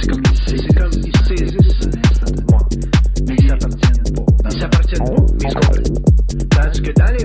C'est comme comme mais que dans les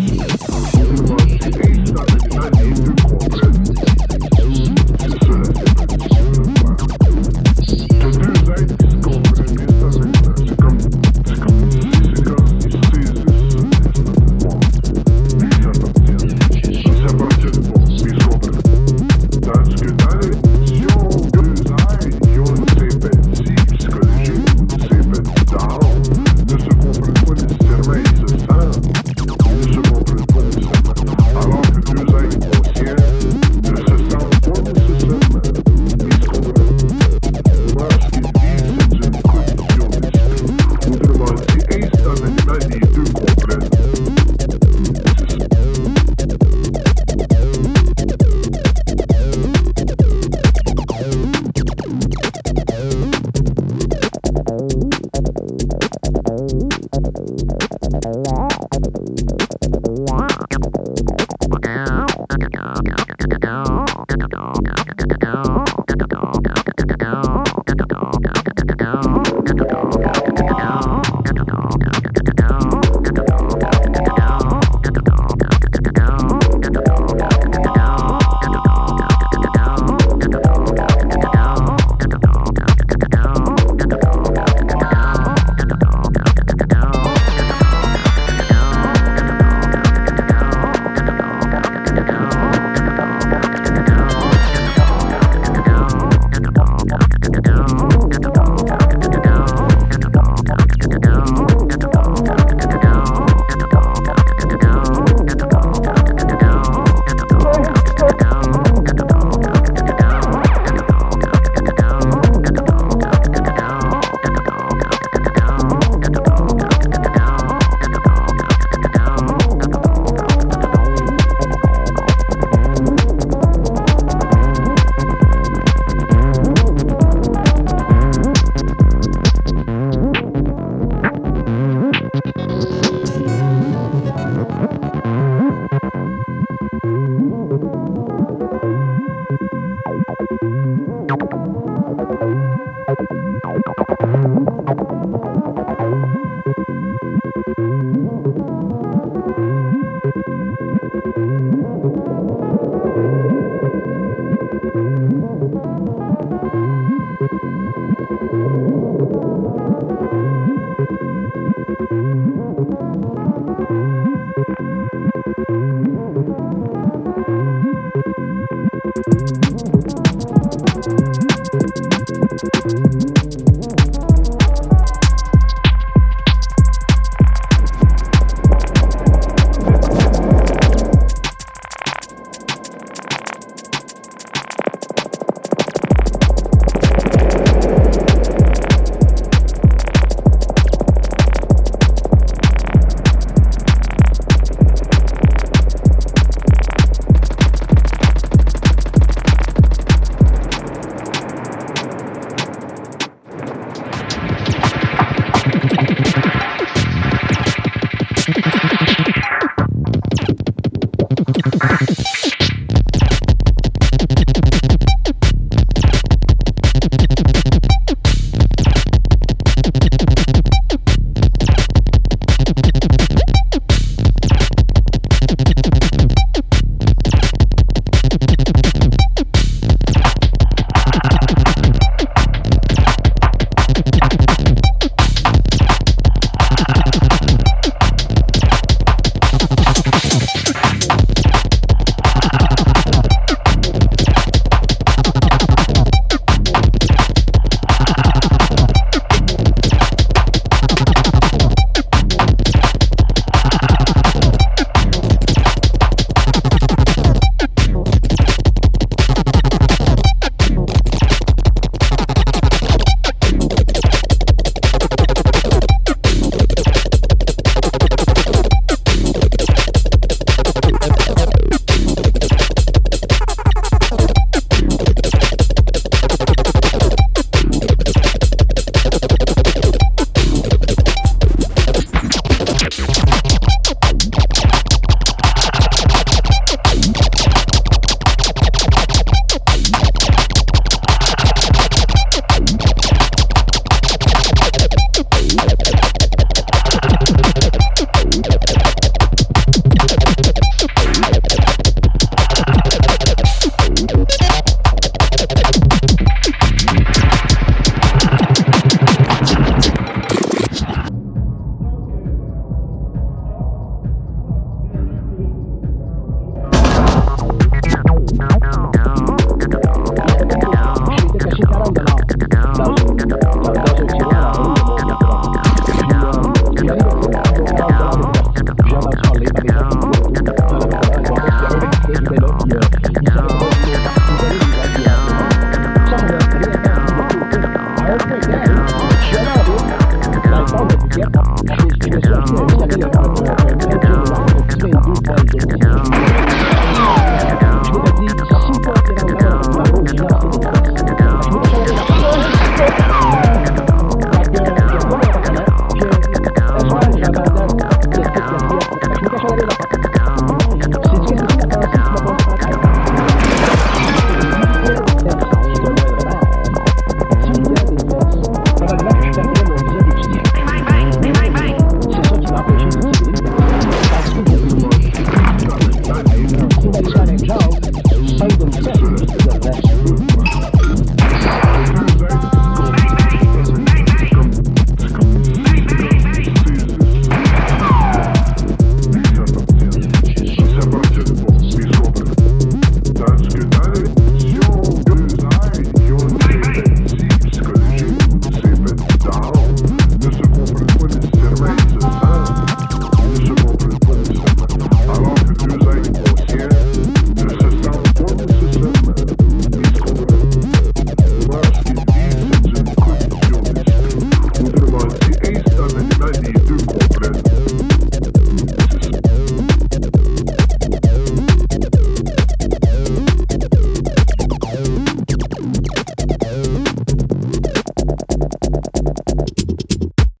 dog.